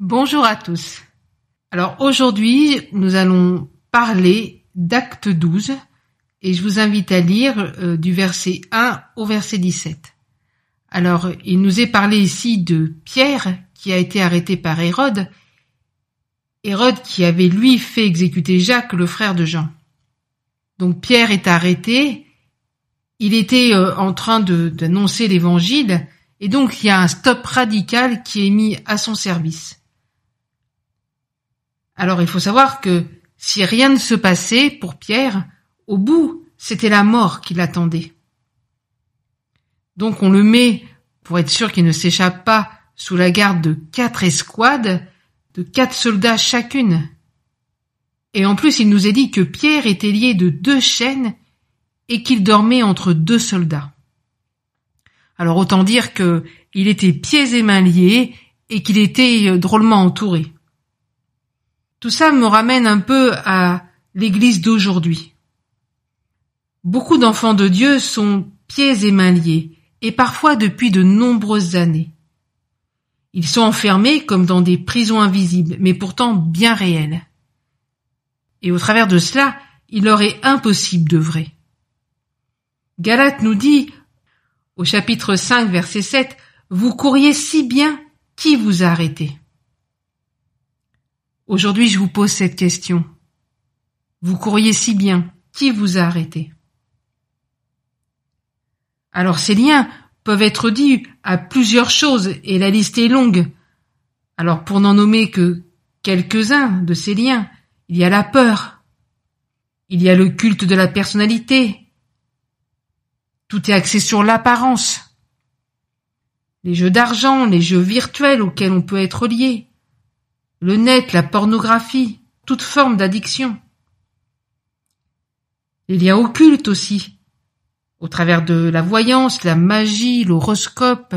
Bonjour à tous. Alors aujourd'hui, nous allons parler d'acte 12 et je vous invite à lire euh, du verset 1 au verset 17. Alors, il nous est parlé ici de Pierre qui a été arrêté par Hérode, Hérode qui avait lui fait exécuter Jacques, le frère de Jean. Donc Pierre est arrêté, il était euh, en train d'annoncer l'évangile, et donc il y a un stop radical qui est mis à son service. Alors il faut savoir que si rien ne se passait pour Pierre, au bout, c'était la mort qui l'attendait. Donc on le met, pour être sûr qu'il ne s'échappe pas, sous la garde de quatre escouades, de quatre soldats chacune. Et en plus, il nous est dit que Pierre était lié de deux chaînes et qu'il dormait entre deux soldats. Alors autant dire que il était pieds et mains liés et qu'il était drôlement entouré. Tout ça me ramène un peu à l'Église d'aujourd'hui. Beaucoup d'enfants de Dieu sont pieds et mains liés, et parfois depuis de nombreuses années. Ils sont enfermés comme dans des prisons invisibles, mais pourtant bien réelles. Et au travers de cela, il leur est impossible d'œuvrer. Galate nous dit, au chapitre 5, verset 7, Vous courriez si bien, qui vous a arrêté Aujourd'hui, je vous pose cette question. Vous courriez si bien. Qui vous a arrêté? Alors ces liens peuvent être dits à plusieurs choses et la liste est longue. Alors pour n'en nommer que quelques-uns de ces liens, il y a la peur, il y a le culte de la personnalité, tout est axé sur l'apparence, les jeux d'argent, les jeux virtuels auxquels on peut être lié, le net, la pornographie, toute forme d'addiction. Les liens occultes aussi, au travers de la voyance, la magie, l'horoscope.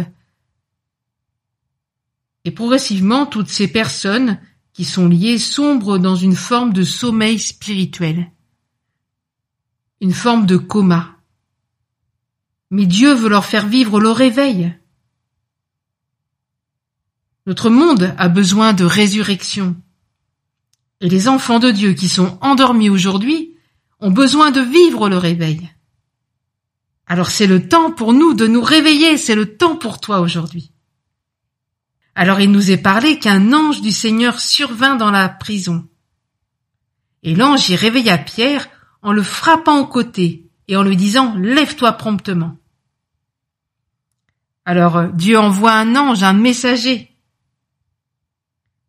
Et progressivement, toutes ces personnes qui sont liées sombrent dans une forme de sommeil spirituel, une forme de coma. Mais Dieu veut leur faire vivre le réveil. Notre monde a besoin de résurrection. Et les enfants de Dieu qui sont endormis aujourd'hui ont besoin de vivre le réveil. Alors c'est le temps pour nous de nous réveiller, c'est le temps pour toi aujourd'hui. Alors il nous est parlé qu'un ange du Seigneur survint dans la prison. Et l'ange y réveilla Pierre en le frappant au côté et en lui disant Lève-toi promptement. Alors Dieu envoie un ange, un messager,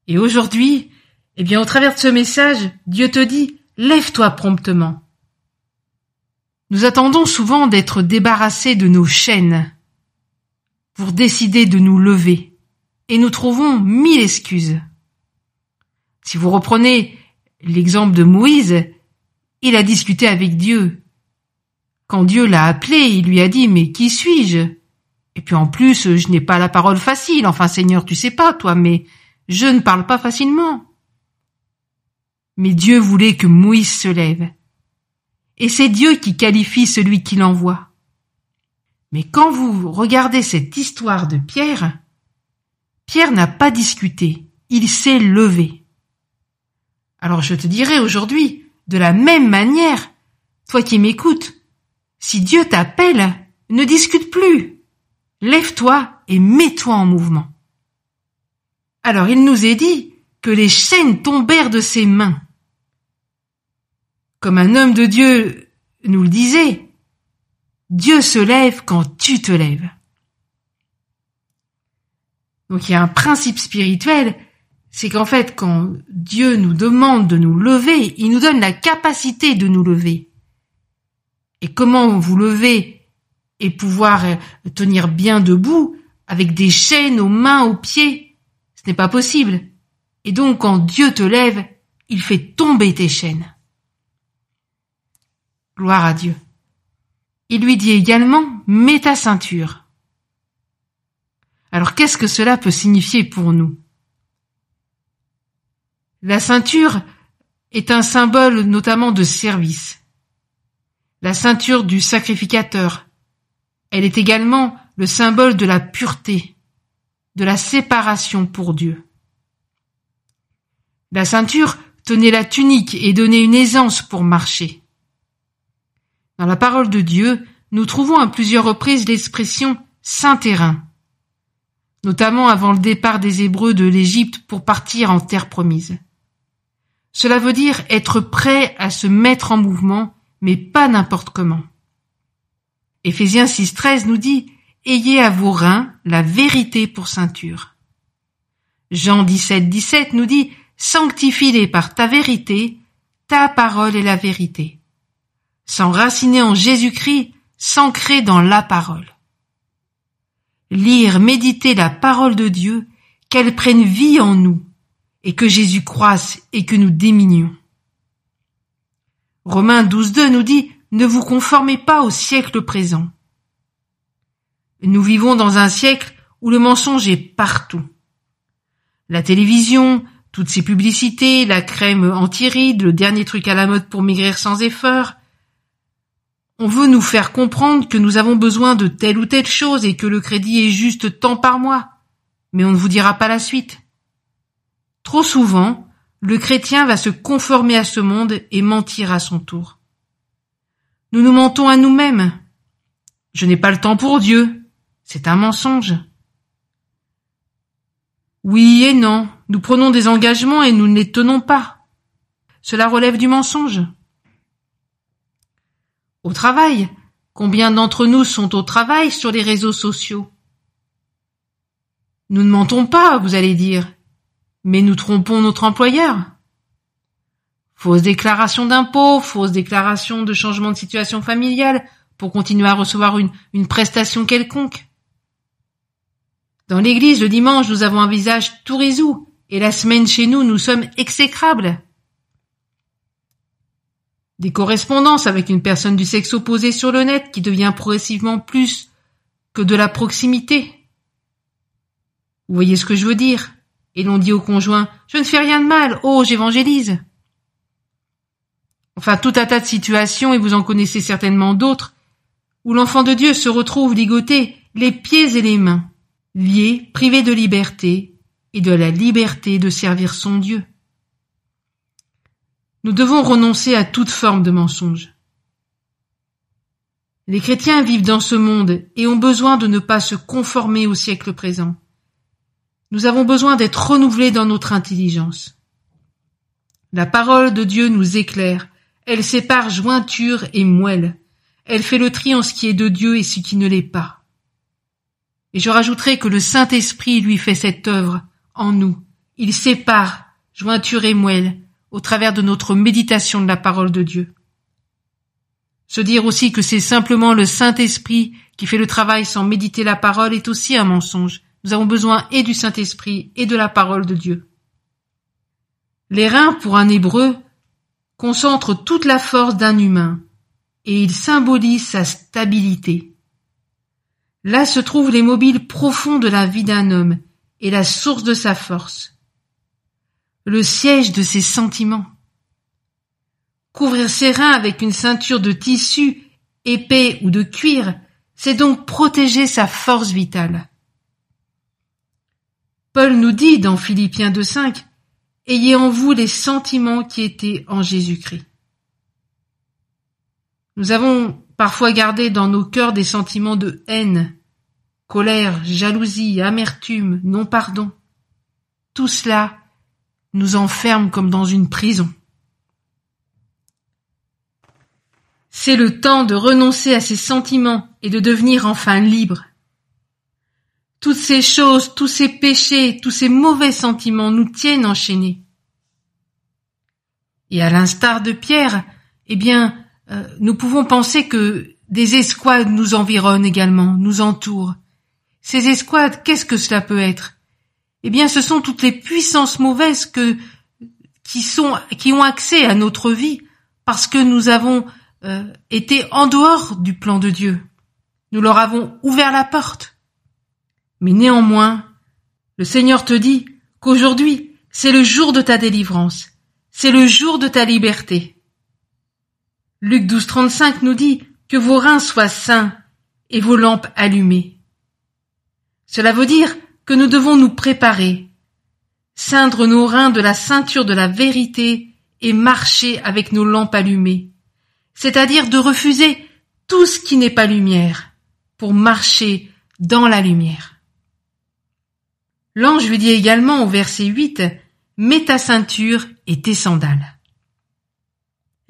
et aujourd'hui, eh bien, au travers de ce message, Dieu te dit, lève-toi promptement. Nous attendons souvent d'être débarrassés de nos chaînes pour décider de nous lever, et nous trouvons mille excuses. Si vous reprenez l'exemple de Moïse, il a discuté avec Dieu. Quand Dieu l'a appelé, il lui a dit, mais qui suis-je? Et puis en plus, je n'ai pas la parole facile. Enfin, Seigneur, tu sais pas, toi, mais je ne parle pas facilement. Mais Dieu voulait que Moïse se lève. Et c'est Dieu qui qualifie celui qui l'envoie. Mais quand vous regardez cette histoire de Pierre, Pierre n'a pas discuté, il s'est levé. Alors je te dirai aujourd'hui, de la même manière, toi qui m'écoutes, si Dieu t'appelle, ne discute plus. Lève-toi et mets-toi en mouvement. Alors il nous est dit que les chaînes tombèrent de ses mains. Comme un homme de Dieu nous le disait, Dieu se lève quand tu te lèves. Donc il y a un principe spirituel, c'est qu'en fait quand Dieu nous demande de nous lever, il nous donne la capacité de nous lever. Et comment vous lever et pouvoir tenir bien debout avec des chaînes aux mains, aux pieds? Ce n'est pas possible. Et donc quand Dieu te lève, il fait tomber tes chaînes. Gloire à Dieu. Il lui dit également, mets ta ceinture. Alors qu'est-ce que cela peut signifier pour nous? La ceinture est un symbole notamment de service. La ceinture du sacrificateur. Elle est également le symbole de la pureté, de la séparation pour Dieu. La ceinture tenait la tunique et donnait une aisance pour marcher. Dans la parole de Dieu, nous trouvons à plusieurs reprises l'expression saint terrain, notamment avant le départ des Hébreux de l'Égypte pour partir en terre promise. Cela veut dire être prêt à se mettre en mouvement, mais pas n'importe comment. Éphésiens 6.13 nous dit Ayez à vos reins la vérité pour ceinture. Jean 17.17 17 nous dit Sanctifie-les par ta vérité, ta parole est la vérité. S'enraciner en Jésus-Christ, s'ancrer dans la parole. Lire, méditer la parole de Dieu, qu'elle prenne vie en nous, et que Jésus croisse et que nous déminions. Romains 12.2 nous dit Ne vous conformez pas au siècle présent. Nous vivons dans un siècle où le mensonge est partout. La télévision, toutes ces publicités, la crème anti-rides, le dernier truc à la mode pour maigrir sans effort. On veut nous faire comprendre que nous avons besoin de telle ou telle chose et que le crédit est juste tant par mois. Mais on ne vous dira pas la suite. Trop souvent, le chrétien va se conformer à ce monde et mentir à son tour. Nous nous mentons à nous-mêmes. Je n'ai pas le temps pour Dieu. C'est un mensonge. Oui et non, nous prenons des engagements et nous ne les tenons pas. Cela relève du mensonge. Au travail, combien d'entre nous sont au travail sur les réseaux sociaux? Nous ne mentons pas, vous allez dire, mais nous trompons notre employeur. Fausse déclaration d'impôt, fausse déclaration de changement de situation familiale pour continuer à recevoir une, une prestation quelconque. Dans l'église, le dimanche, nous avons un visage tout résou, et la semaine chez nous, nous sommes exécrables. Des correspondances avec une personne du sexe opposé sur le net qui devient progressivement plus que de la proximité. Vous voyez ce que je veux dire? Et l'on dit au conjoint Je ne fais rien de mal, oh, j'évangélise. Enfin, tout un tas de situations, et vous en connaissez certainement d'autres, où l'enfant de Dieu se retrouve ligoté les pieds et les mains lié, privé de liberté et de la liberté de servir son Dieu. Nous devons renoncer à toute forme de mensonge. Les chrétiens vivent dans ce monde et ont besoin de ne pas se conformer au siècle présent. Nous avons besoin d'être renouvelés dans notre intelligence. La parole de Dieu nous éclaire, elle sépare jointure et moelle, elle fait le tri en ce qui est de Dieu et ce qui ne l'est pas. Et je rajouterai que le Saint-Esprit lui fait cette œuvre en nous. Il sépare jointure et moelle au travers de notre méditation de la parole de Dieu. Se dire aussi que c'est simplement le Saint-Esprit qui fait le travail sans méditer la parole est aussi un mensonge. Nous avons besoin et du Saint-Esprit et de la parole de Dieu. Les reins, pour un hébreu, concentrent toute la force d'un humain et ils symbolisent sa stabilité. Là se trouvent les mobiles profonds de la vie d'un homme et la source de sa force, le siège de ses sentiments. Couvrir ses reins avec une ceinture de tissu, épais ou de cuir, c'est donc protéger sa force vitale. Paul nous dit dans Philippiens 2.5 Ayez en vous les sentiments qui étaient en Jésus-Christ. Nous avons parfois gardé dans nos cœurs des sentiments de haine, colère, jalousie, amertume, non-pardon. Tout cela nous enferme comme dans une prison. C'est le temps de renoncer à ces sentiments et de devenir enfin libre. Toutes ces choses, tous ces péchés, tous ces mauvais sentiments nous tiennent enchaînés. Et à l'instar de Pierre, eh bien, euh, nous pouvons penser que des escouades nous environnent également, nous entourent. Ces escouades, qu'est-ce que cela peut être? Eh bien, ce sont toutes les puissances mauvaises qui sont qui ont accès à notre vie parce que nous avons euh, été en dehors du plan de Dieu. Nous leur avons ouvert la porte. Mais néanmoins, le Seigneur te dit qu'aujourd'hui, c'est le jour de ta délivrance, c'est le jour de ta liberté. Luc 12, 35 nous dit que vos reins soient sains et vos lampes allumées. Cela veut dire que nous devons nous préparer. ceindre nos reins de la ceinture de la vérité et marcher avec nos lampes allumées, c'est-à-dire de refuser tout ce qui n'est pas lumière pour marcher dans la lumière. L'ange lui dit également au verset 8, Mets ta ceinture et tes sandales.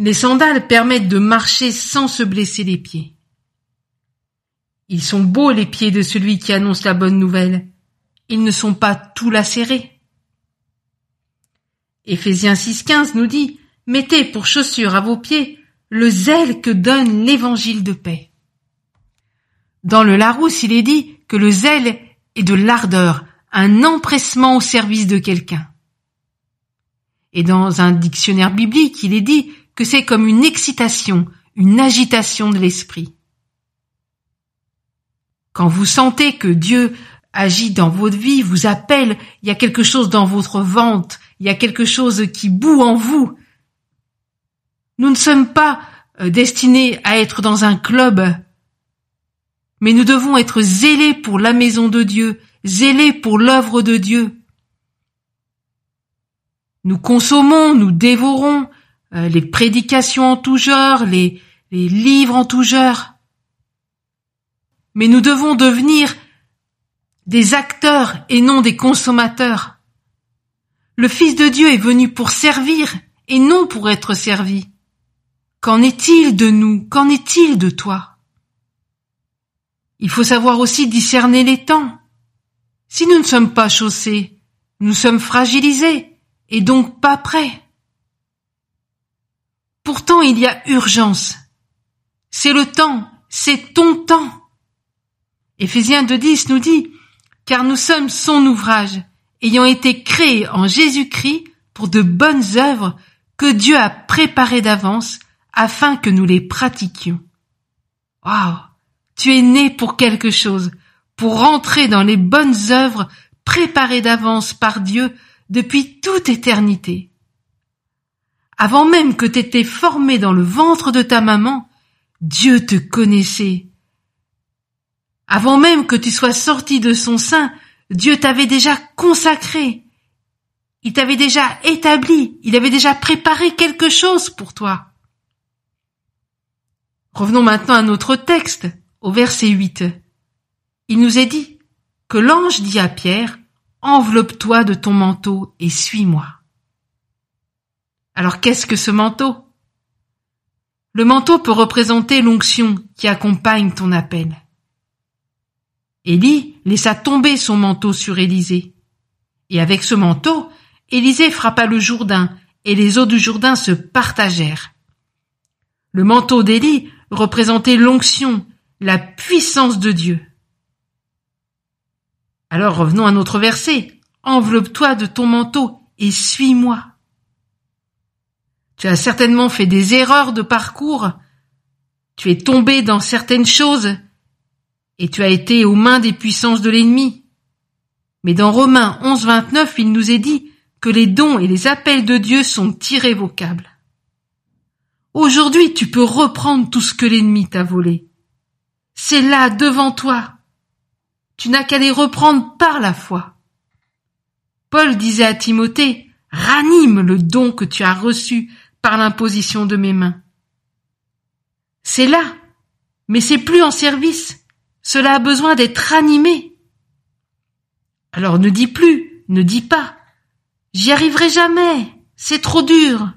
Les sandales permettent de marcher sans se blesser les pieds. Ils sont beaux les pieds de celui qui annonce la bonne nouvelle. Ils ne sont pas tout lacérés. Éphésiens 6.15 nous dit, Mettez pour chaussure à vos pieds le zèle que donne l'évangile de paix. Dans le Larousse, il est dit que le zèle est de l'ardeur, un empressement au service de quelqu'un. Et dans un dictionnaire biblique, il est dit que c'est comme une excitation, une agitation de l'esprit. Quand vous sentez que Dieu agit dans votre vie, vous appelle, il y a quelque chose dans votre ventre, il y a quelque chose qui boue en vous. Nous ne sommes pas euh, destinés à être dans un club, mais nous devons être zélés pour la maison de Dieu, zélés pour l'œuvre de Dieu. Nous consommons, nous dévorons euh, les prédications en tout genre, les, les livres en tout genre. Mais nous devons devenir des acteurs et non des consommateurs. Le Fils de Dieu est venu pour servir et non pour être servi. Qu'en est-il de nous? Qu'en est-il de toi? Il faut savoir aussi discerner les temps. Si nous ne sommes pas chaussés, nous sommes fragilisés et donc pas prêts. Pourtant il y a urgence. C'est le temps, c'est ton temps. Éphésiens 2.10 nous dit, car nous sommes son ouvrage, ayant été créés en Jésus-Christ pour de bonnes œuvres que Dieu a préparées d'avance afin que nous les pratiquions. Waouh! Tu es né pour quelque chose, pour rentrer dans les bonnes œuvres préparées d'avance par Dieu depuis toute éternité. Avant même que t'étais formé dans le ventre de ta maman, Dieu te connaissait. Avant même que tu sois sorti de son sein, Dieu t'avait déjà consacré. Il t'avait déjà établi. Il avait déjà préparé quelque chose pour toi. Revenons maintenant à notre texte, au verset 8. Il nous est dit que l'ange dit à Pierre, Enveloppe-toi de ton manteau et suis-moi. Alors qu'est-ce que ce manteau? Le manteau peut représenter l'onction qui accompagne ton appel. Élie laissa tomber son manteau sur Élisée. Et avec ce manteau, Élisée frappa le Jourdain, et les eaux du Jourdain se partagèrent. Le manteau d'Élie représentait l'onction, la puissance de Dieu. Alors revenons à notre verset. Enveloppe-toi de ton manteau et suis-moi. Tu as certainement fait des erreurs de parcours, tu es tombé dans certaines choses, et tu as été aux mains des puissances de l'ennemi. Mais dans Romains 11, 29, il nous est dit que les dons et les appels de Dieu sont irrévocables. Aujourd'hui, tu peux reprendre tout ce que l'ennemi t'a volé. C'est là, devant toi. Tu n'as qu'à les reprendre par la foi. Paul disait à Timothée, ranime le don que tu as reçu par l'imposition de mes mains. C'est là, mais c'est plus en service. Cela a besoin d'être animé. Alors ne dis plus, ne dis pas. J'y arriverai jamais. C'est trop dur.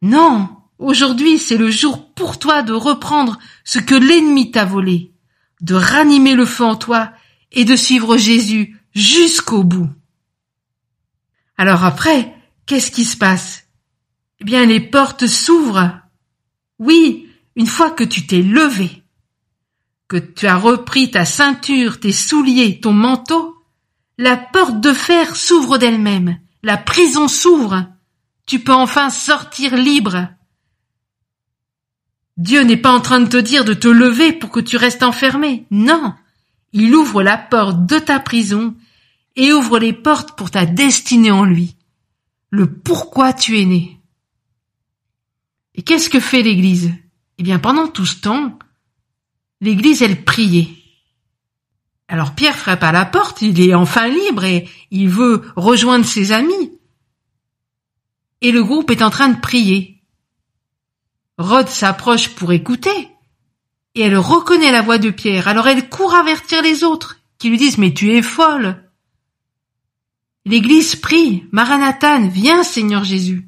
Non, aujourd'hui c'est le jour pour toi de reprendre ce que l'ennemi t'a volé, de ranimer le feu en toi et de suivre Jésus jusqu'au bout. Alors après, qu'est-ce qui se passe? Eh bien les portes s'ouvrent. Oui, une fois que tu t'es levé, que tu as repris ta ceinture, tes souliers, ton manteau, la porte de fer s'ouvre d'elle-même, la prison s'ouvre, tu peux enfin sortir libre. Dieu n'est pas en train de te dire de te lever pour que tu restes enfermé, non, il ouvre la porte de ta prison et ouvre les portes pour ta destinée en lui, le pourquoi tu es né. Et qu'est-ce que fait l'Église? Eh bien, pendant tout ce temps, l'Église, elle priait. Alors Pierre frappe à la porte, il est enfin libre et il veut rejoindre ses amis. Et le groupe est en train de prier. Rod s'approche pour écouter, et elle reconnaît la voix de Pierre, alors elle court avertir les autres, qui lui disent Mais tu es folle. L'église prie, Maranathan, viens Seigneur Jésus.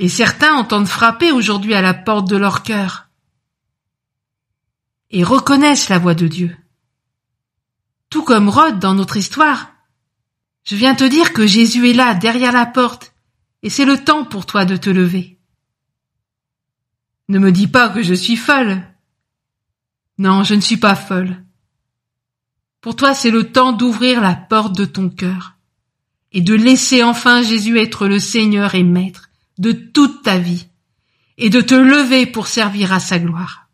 Et certains entendent frapper aujourd'hui à la porte de leur cœur et reconnaissent la voix de Dieu. Tout comme Rod dans notre histoire, je viens te dire que Jésus est là, derrière la porte, et c'est le temps pour toi de te lever. Ne me dis pas que je suis folle. Non, je ne suis pas folle. Pour toi, c'est le temps d'ouvrir la porte de ton cœur et de laisser enfin Jésus être le Seigneur et Maître de toute ta vie et de te lever pour servir à sa gloire.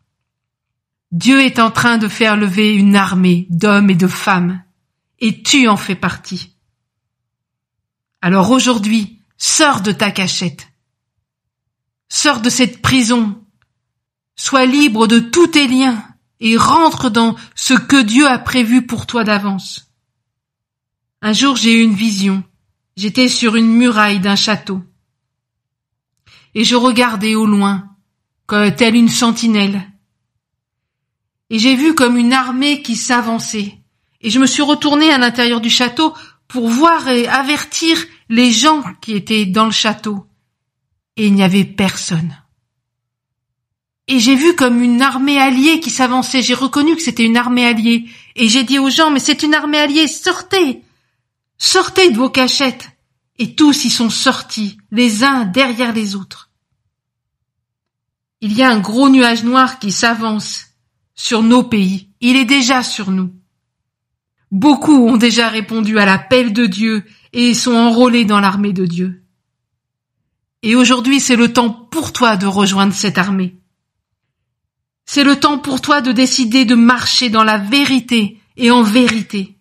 Dieu est en train de faire lever une armée d'hommes et de femmes, et tu en fais partie. Alors aujourd'hui, sors de ta cachette. Sors de cette prison. Sois libre de tous tes liens et rentre dans ce que Dieu a prévu pour toi d'avance. Un jour j'ai eu une vision. J'étais sur une muraille d'un château. Et je regardais au loin, comme telle une sentinelle. Et j'ai vu comme une armée qui s'avançait. Et je me suis retournée à l'intérieur du château pour voir et avertir les gens qui étaient dans le château. Et il n'y avait personne. Et j'ai vu comme une armée alliée qui s'avançait. J'ai reconnu que c'était une armée alliée. Et j'ai dit aux gens, mais c'est une armée alliée, sortez! Sortez de vos cachettes! Et tous y sont sortis, les uns derrière les autres. Il y a un gros nuage noir qui s'avance sur nos pays. Il est déjà sur nous. Beaucoup ont déjà répondu à l'appel de Dieu et sont enrôlés dans l'armée de Dieu. Et aujourd'hui, c'est le temps pour toi de rejoindre cette armée. C'est le temps pour toi de décider de marcher dans la vérité et en vérité.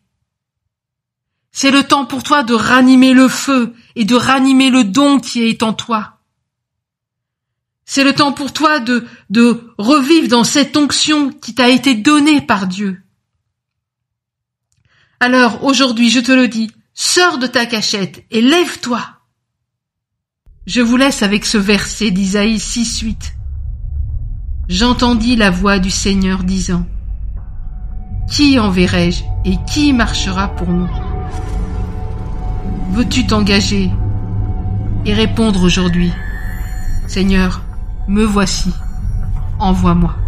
C'est le temps pour toi de ranimer le feu et de ranimer le don qui est en toi. C'est le temps pour toi de, revivre dans cette onction qui t'a été donnée par Dieu. Alors aujourd'hui, je te le dis, sors de ta cachette et lève-toi. Je vous laisse avec ce verset d'Isaïe 6, 8. J'entendis la voix du Seigneur disant, Qui enverrai-je et qui marchera pour nous Veux-tu t'engager et répondre aujourd'hui, Seigneur, me voici, envoie-moi.